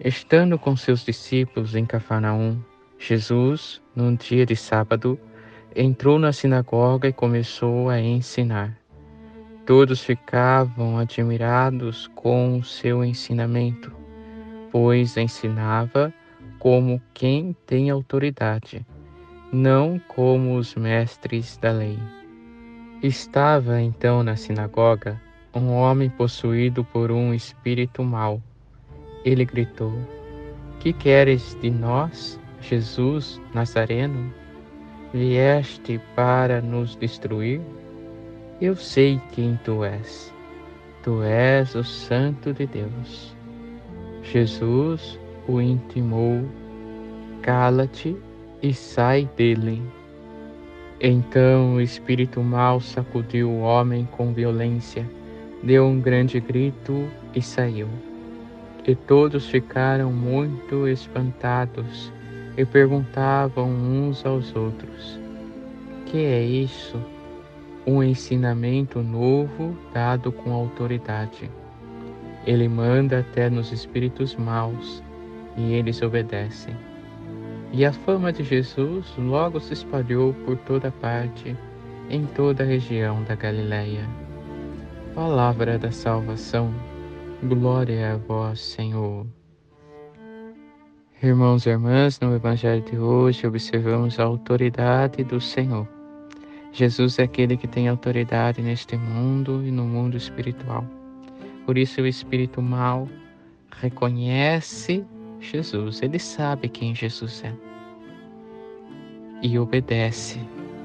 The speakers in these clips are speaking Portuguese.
Estando com seus discípulos em Cafarnaum, Jesus, num dia de sábado, entrou na sinagoga e começou a ensinar. Todos ficavam admirados com o seu ensinamento, pois ensinava como quem tem autoridade, não como os mestres da lei. Estava então na sinagoga um homem possuído por um espírito mau ele gritou: Que queres de nós, Jesus Nazareno? Vieste para nos destruir? Eu sei quem tu és. Tu és o Santo de Deus. Jesus o intimou: Cala-te e sai dele. Então o espírito mau sacudiu o homem com violência, deu um grande grito e saiu. E todos ficaram muito espantados e perguntavam uns aos outros: Que é isso? Um ensinamento novo dado com autoridade. Ele manda até nos espíritos maus e eles obedecem. E a fama de Jesus logo se espalhou por toda parte, em toda a região da Galileia. Palavra da salvação. Glória a vós, Senhor. Irmãos e irmãs, no Evangelho de hoje observamos a autoridade do Senhor. Jesus é aquele que tem autoridade neste mundo e no mundo espiritual. Por isso o espírito mal reconhece Jesus, ele sabe quem Jesus é e obedece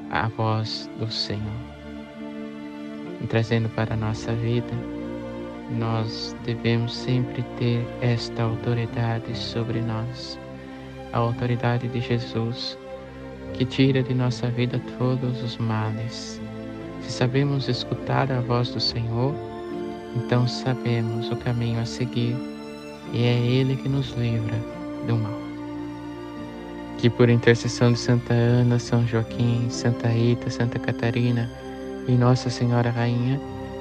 à voz do Senhor, trazendo para a nossa vida nós devemos sempre ter esta autoridade sobre nós, a autoridade de Jesus, que tira de nossa vida todos os males. Se sabemos escutar a voz do Senhor, então sabemos o caminho a seguir e é Ele que nos livra do mal. Que por intercessão de Santa Ana, São Joaquim, Santa Rita, Santa Catarina e Nossa Senhora Rainha,